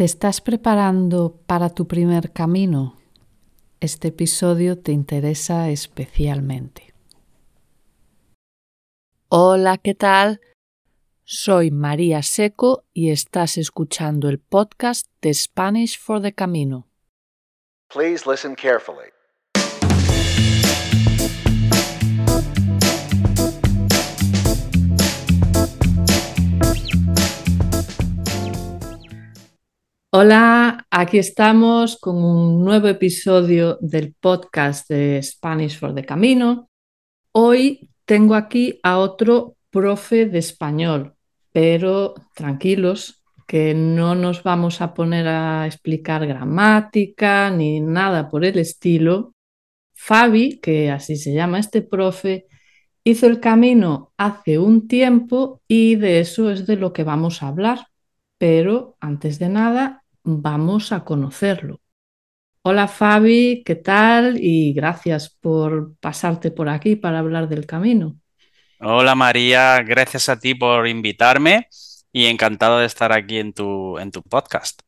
¿Te estás preparando para tu primer camino? Este episodio te interesa especialmente. Hola, ¿qué tal? Soy María Seco y estás escuchando el podcast de Spanish for the Camino. Please listen carefully. Hola, aquí estamos con un nuevo episodio del podcast de Spanish for the Camino. Hoy tengo aquí a otro profe de español, pero tranquilos, que no nos vamos a poner a explicar gramática ni nada por el estilo. Fabi, que así se llama este profe, hizo el camino hace un tiempo y de eso es de lo que vamos a hablar. Pero antes de nada, vamos a conocerlo. Hola Fabi, ¿qué tal? Y gracias por pasarte por aquí para hablar del camino. Hola María, gracias a ti por invitarme y encantado de estar aquí en tu, en tu podcast.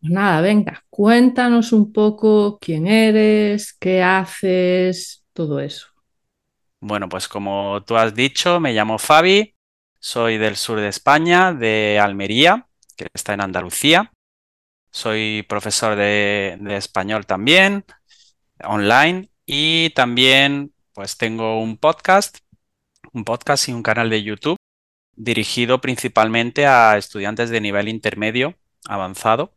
Pues nada, venga, cuéntanos un poco quién eres, qué haces, todo eso. Bueno, pues como tú has dicho, me llamo Fabi, soy del sur de España, de Almería, que está en Andalucía. Soy profesor de, español también, online, y también pues tengo un podcast, un podcast y un canal de YouTube dirigido principalmente a estudiantes de nivel intermedio avanzado.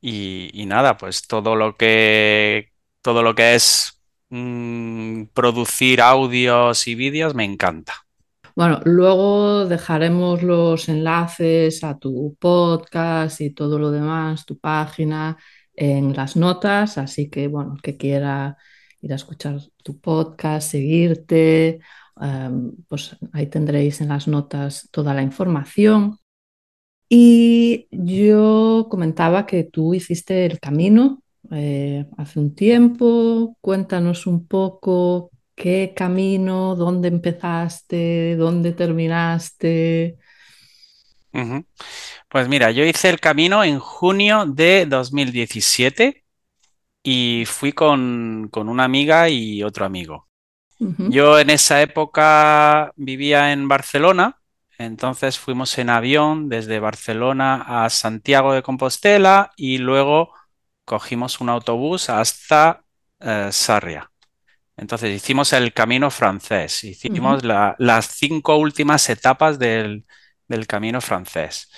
Y, nada, pues todo lo que todo lo que es mm, producir audios y vídeos me encanta. Bueno, luego dejaremos los enlaces a tu podcast y todo lo demás, tu página, en las notas, así que bueno, que quiera ir a escuchar tu podcast, seguirte, em, pues ahí tendréis en las notas toda la información. Y yo comentaba que tú hiciste el camino eh, hace un tiempo, cuéntanos un poco ¿Qué camino? ¿Dónde empezaste? ¿Dónde terminaste? Pues mira, yo hice el camino en junio de 2017 y fui con, una amiga y otro amigo. Yo en esa época vivía en Barcelona, entonces fuimos en avión desde Barcelona a Santiago de Compostela y luego cogimos un autobús hasta eh, Sarria. Entonces hicimos el camino francés, hicimos las cinco últimas etapas del, camino francés.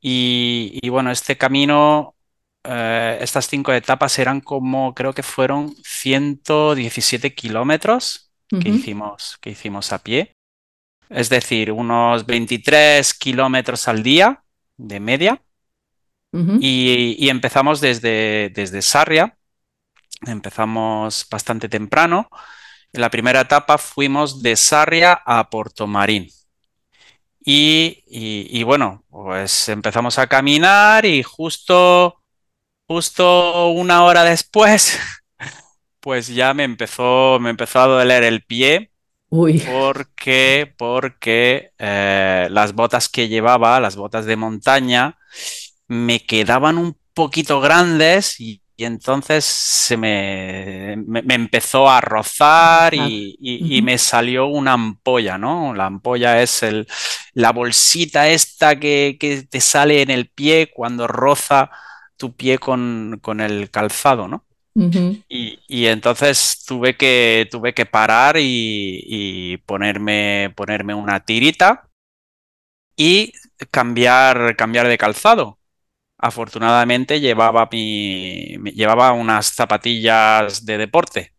Y, bueno, este camino, eh, estas cinco etapas eran como, creo que fueron 117 kilómetros que, hicimos, que hicimos a pie. Es decir, unos 23 kilómetros al día de media. y, empezamos desde, desde Sarria, Empezamos bastante temprano. En la primera etapa fuimos de Sarria a Portomarín. Y, y, bueno, pues empezamos a caminar y justo, justo una hora después, pues ya me empezó, me empezó a doler el pie. Porque, porque eh, las botas que llevaba, las botas de montaña, me quedaban un poquito grandes y, y entonces se me, me, empezó a rozar y, me salió una ampolla, ¿no? La ampolla es el, la bolsita esta que, te sale en el pie cuando roza tu pie con, el calzado, ¿no? y, entonces tuve que, tuve que parar y, ponerme, ponerme una tirita y cambiar, cambiar de calzado afortunadamente llevaba, mi, llevaba unas zapatillas de deporte.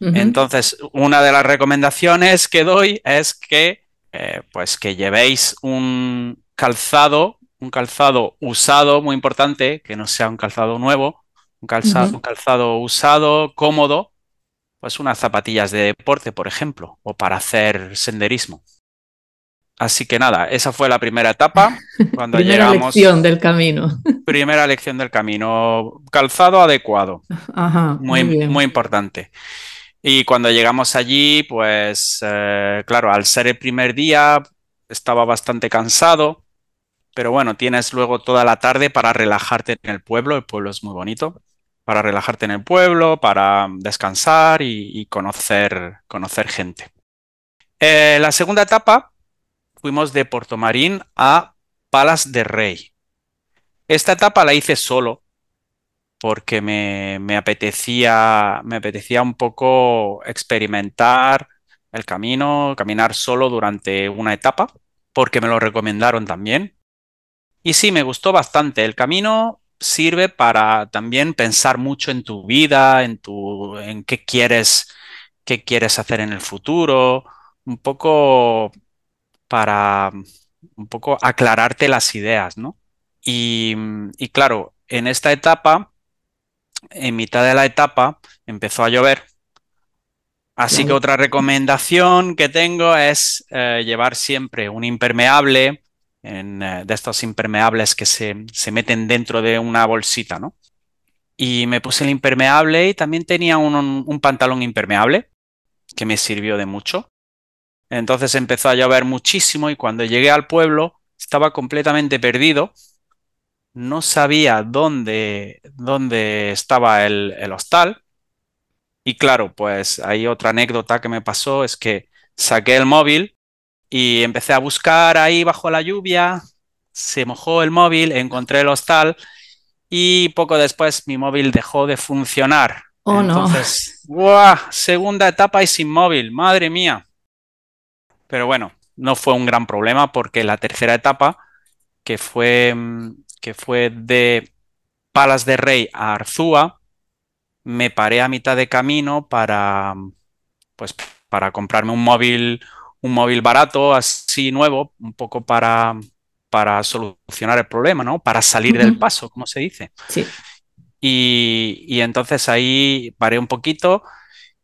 Entonces, una de las recomendaciones que doy es que, eh, pues que llevéis un calzado, un calzado usado, muy importante, que no sea un calzado nuevo, un calzado, un calzado usado, cómodo, pues unas zapatillas de deporte, por ejemplo, o para hacer senderismo. Así que nada, esa fue la primera etapa. Cuando primera lección del camino. primera lección del camino. Calzado adecuado. muy, muy, importante. Y cuando llegamos allí, pues eh, claro, al ser el primer día, estaba bastante cansado. pero bueno, tienes luego toda la tarde para relajarte en el pueblo, el pueblo es muy bonito, para relajarte en el pueblo, para descansar y, conocer, conocer gente. Eh, la segunda etapa fuimos de Marín a Palas de Rey. Esta etapa la hice solo porque me, apetecía, me apetecía un poco experimentar el camino, caminar solo durante una etapa, porque me lo recomendaron también. Y sí, me gustó bastante. El camino sirve para también pensar mucho en tu vida, en tu, en qué quieres, qué quieres hacer en el futuro, un poco para un poco aclararte las ideas, ¿no? Y, y claro, en esta etapa en mitad de la etapa empezó a llover. Así que otra recomendación que tengo es eh, llevar siempre un impermeable, eh, de estos impermeables que se, meten dentro de una bolsita, ¿no? Y me puse el impermeable y también tenía un, pantalón impermeable que me sirvió de mucho. Entonces empezó a llover muchísimo y cuando llegué al pueblo estaba completamente perdido no sabía dónde, dónde estaba el, hostal. Y claro, pues hay otra anécdota que me pasó, es que saqué el móvil y empecé a buscar ahí bajo la lluvia, se mojó el móvil, encontré el hostal y poco después mi móvil dejó de funcionar. Oh, Entonces, no. segunda etapa y sin móvil, madre mía. Pero bueno, no fue un gran problema porque la tercera etapa, que fue mm, que fue de Palas de Rey a Arzúa, me paré a mitad de camino para, pues, para comprarme un móvil, un móvil barato, así nuevo, un poco para, para solucionar el problema, ¿no? Para salir del paso, como se dice. Sí. Y, y, entonces ahí paré un poquito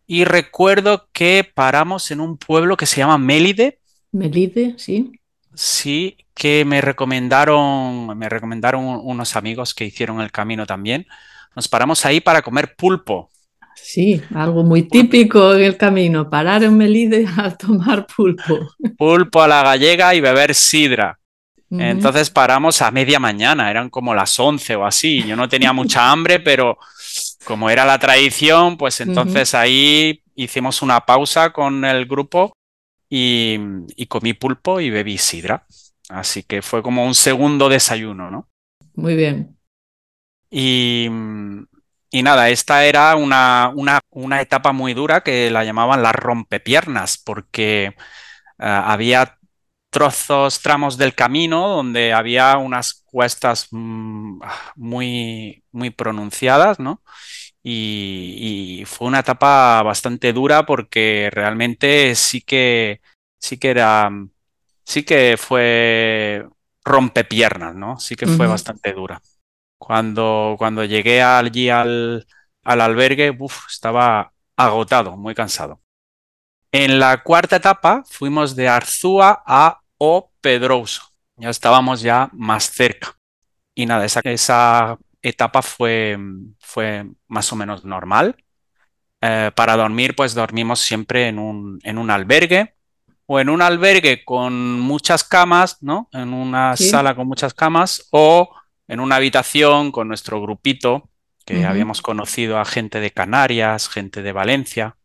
y recuerdo que paramos en un pueblo que se llama Mélide. Melide, sí. Sí, que me recomendaron, me recomendaron unos amigos que hicieron el camino también. Nos paramos ahí para comer pulpo. Sí, algo muy típico en el camino, parar en Melide a tomar pulpo. Pulpo a la gallega y beber sidra. Entonces paramos a media mañana, eran como las 11 o así. Yo no tenía mucha hambre, pero como era la tradición, pues entonces ahí hicimos una pausa con el grupo y, y comí pulpo y bebí sidra. Así que fue como un segundo desayuno, ¿no? Muy bien. Y, nada, esta era una, una, etapa muy dura que la llamaban las rompepiernas, porque eh, había trozos, tramos del camino donde había unas cuestas mm, muy, muy pronunciadas, ¿no? Y, y, fue una etapa bastante dura porque realmente sí que, sí que era sí que fue rompepiernas, ¿no? Sí que fue bastante dura. Cuando, cuando llegué allí al, al albergue, estaba agotado, muy cansado. En la cuarta etapa fuimos de Arzúa a O Pedroso. Ya estábamos ya más cerca. Y nada, esa, esa etapa fue, fue más o menos normal. Eh, para dormir, pues dormimos siempre en un, en un albergue o en un albergue con muchas camas, ¿no? En una sala con muchas camas o en una habitación con nuestro grupito, que habíamos conocido a gente de Canarias, gente de Valencia,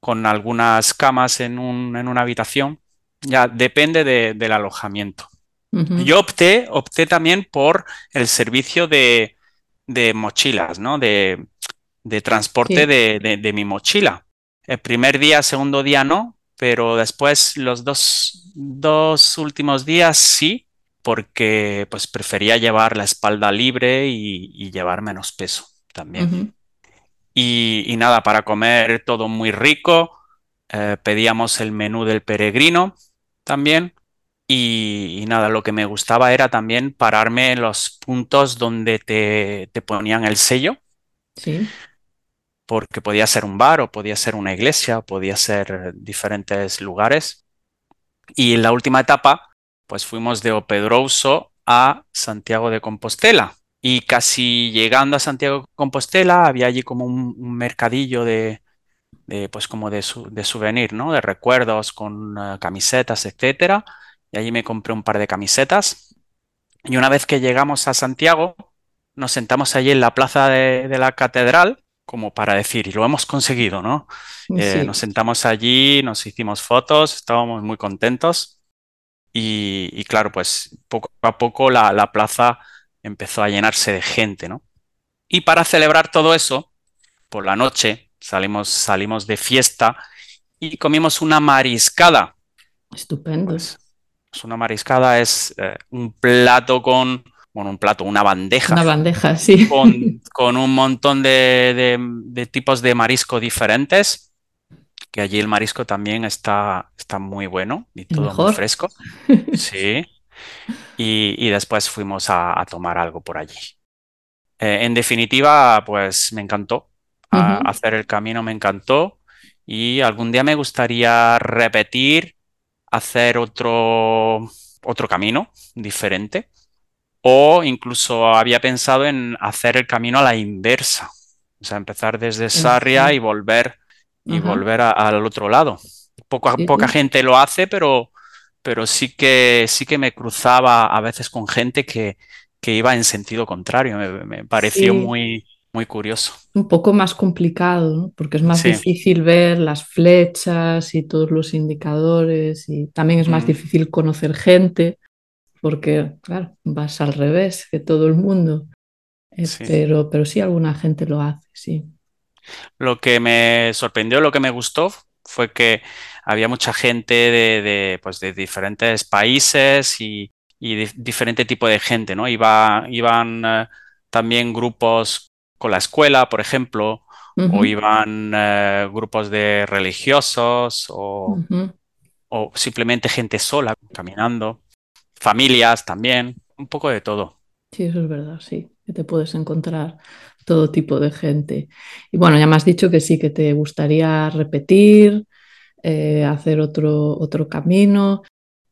con algunas camas en, un, en una habitación. Ya depende del alojamiento. Yo opté, opté también por el servicio de, de mochilas, ¿no? De, de transporte de, de mi mochila. El primer día, segundo día no, pero después los dos, últimos días sí, porque pues prefería llevar la espalda libre y, llevar menos peso también. y, nada, para comer todo muy rico, eh, pedíamos el menú del peregrino también. Y, nada, lo que me gustaba era también pararme en los puntos donde te, te ponían el sello. Sí porque podía ser un bar o podía ser una iglesia, podía ser diferentes lugares. Y en la última etapa, pues fuimos de Opedrouso a Santiago de Compostela. Y casi llegando a Santiago de Compostela, había allí como un, mercadillo de, pues como de, de, souvenir, ¿no? De recuerdos con eh, camisetas, etcétera. Y allí me compré un par de camisetas Y una vez que llegamos a Santiago, nos sentamos allí en la plaza de, la catedral como para decir, y lo hemos conseguido, ¿no? Eh, nos sentamos allí, nos hicimos fotos, estábamos muy contentos y, claro, pues poco a poco la, plaza empezó a llenarse de gente, ¿no? Y para celebrar todo eso, por la noche salimos, salimos de fiesta y comimos una mariscada. Estupendo. Pues, pues una mariscada es eh, un plato con bueno, un plato, una bandeja. Una bandeja, sí. Con, un montón de, tipos de marisco diferentes, que allí el marisco también está, está muy bueno y todo muy fresco. Sí. Y, después fuimos a, tomar algo por allí. Eh, en definitiva, pues me encantó. Hacer el camino me encantó. Y algún día me gustaría repetir, hacer otro, otro camino diferente. O incluso había pensado en hacer el camino a la inversa, o sea, empezar desde Sarria y volver y volver al otro lado. Poca, poca gente lo hace, pero, pero sí que sí que me cruzaba a veces con gente que, que iba en sentido contrario. Me, pareció muy, muy curioso. Un poco más complicado, ¿no? porque es más difícil ver las flechas y todos los indicadores y también es más mm. difícil conocer gente porque, claro, vas al revés que todo el mundo. Eh, pero, pero sí, alguna gente lo hace, sí. Lo que me sorprendió, lo que me gustó fue que había mucha gente de, pues de diferentes países y, y diferente tipo de gente, ¿no? Iba, iban eh, también grupos con la escuela, por ejemplo, o iban eh, grupos de religiosos o, o simplemente gente sola caminando familias también, un poco de todo. Sí, eso es verdad, sí, que te puedes encontrar todo tipo de gente. Y bueno, ya me has dicho que sí, que te gustaría repetir, eh, hacer otro, otro camino.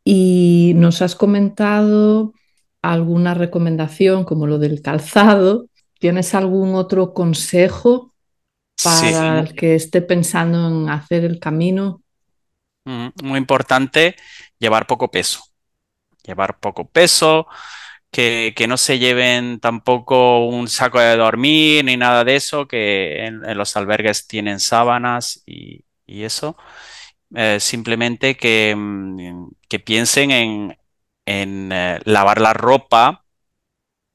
Y nos has comentado alguna recomendación como lo del calzado. ¿Tienes algún otro consejo para el que esté pensando en hacer el camino? Muy importante, llevar poco peso llevar poco peso, que, no se lleven tampoco un saco de dormir ni nada de eso, que en, los albergues tienen sábanas y, eso. Eh, simplemente que, mm, que, piensen en, en eh, lavar la ropa,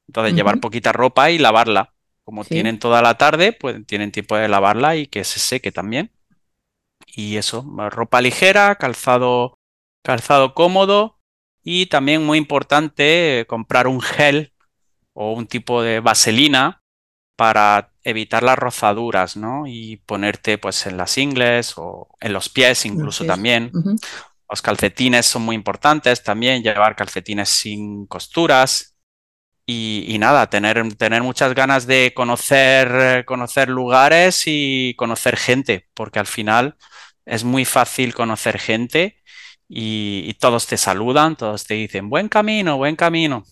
entonces llevar poquita ropa y lavarla. Como tienen toda la tarde, pues tienen tiempo de lavarla y que se seque también. Y eso, ropa ligera, calzado, calzado cómodo y también muy importante comprar un gel o un tipo de vaselina para evitar las rozaduras, ¿no? Y ponerte pues en las ingles o en los pies incluso también. Los calcetines son muy importantes también, llevar calcetines sin costuras y, nada, tener, tener, muchas ganas de conocer, conocer lugares y conocer gente, porque al final es muy fácil conocer gente y, todos te saludan, todos te dicen buen camino, buen camino.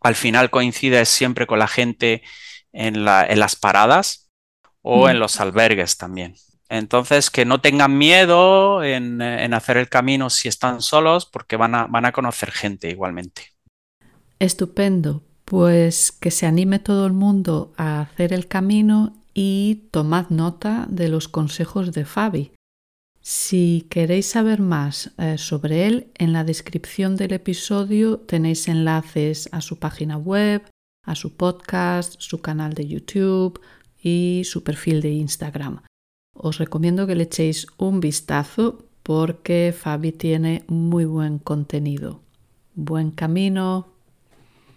Al final coincides siempre con la gente en, las paradas o en los albergues también. Entonces, que no tengan miedo en, hacer el camino si están solos, porque van a, van a conocer gente igualmente. Estupendo. Pues que se anime todo el mundo a hacer el camino y tomad nota de los consejos de Fabi. Si queréis saber más eh, sobre él, en la descripción del episodio tenéis enlaces a su página web, a su podcast, su canal de YouTube y su perfil de Instagram. Os recomiendo que le echéis un vistazo porque Fabi tiene muy buen contenido. Buen camino.